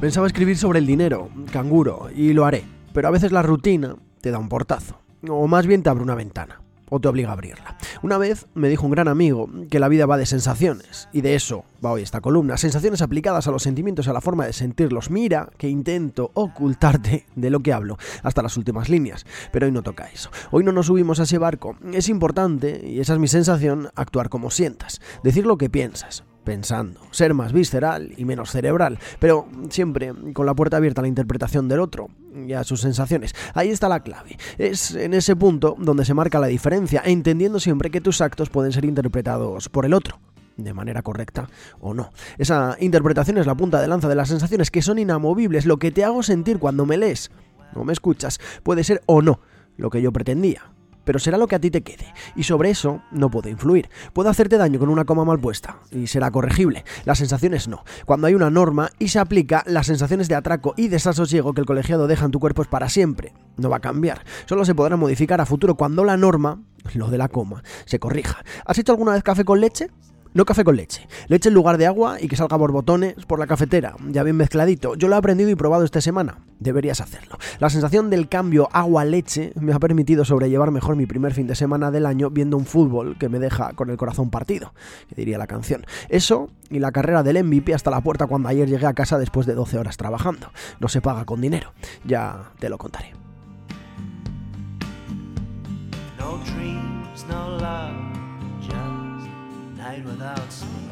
Pensaba escribir sobre el dinero, canguro, y lo haré, pero a veces la rutina te da un portazo, o más bien te abre una ventana o te obliga a abrirla. Una vez me dijo un gran amigo que la vida va de sensaciones, y de eso va hoy esta columna, sensaciones aplicadas a los sentimientos y a la forma de sentirlos. Mira que intento ocultarte de lo que hablo, hasta las últimas líneas, pero hoy no toca eso. Hoy no nos subimos a ese barco. Es importante, y esa es mi sensación, actuar como sientas, decir lo que piensas, pensando, ser más visceral y menos cerebral, pero siempre con la puerta abierta a la interpretación del otro y a sus sensaciones. Ahí está la clave. Es en ese punto donde se marca la diferencia, entendiendo siempre que tus actos pueden ser interpretados por el otro de manera correcta o no. Esa interpretación es la punta de lanza de las sensaciones que son inamovibles, lo que te hago sentir cuando me lees o me escuchas puede ser o no lo que yo pretendía pero será lo que a ti te quede, y sobre eso no puedo influir. Puedo hacerte daño con una coma mal puesta, y será corregible. Las sensaciones no. Cuando hay una norma y se aplica, las sensaciones de atraco y desasosiego que el colegiado deja en tu cuerpo es para siempre. No va a cambiar. Solo se podrá modificar a futuro cuando la norma, lo de la coma, se corrija. ¿Has hecho alguna vez café con leche? No café con leche. Leche en lugar de agua y que salga borbotones por la cafetera, ya bien mezcladito. Yo lo he aprendido y probado esta semana. Deberías hacerlo. La sensación del cambio agua-leche me ha permitido sobrellevar mejor mi primer fin de semana del año viendo un fútbol que me deja con el corazón partido, que diría la canción. Eso y la carrera del MVP hasta la puerta cuando ayer llegué a casa después de 12 horas trabajando. No se paga con dinero. Ya te lo contaré. No dreams, no love. without me.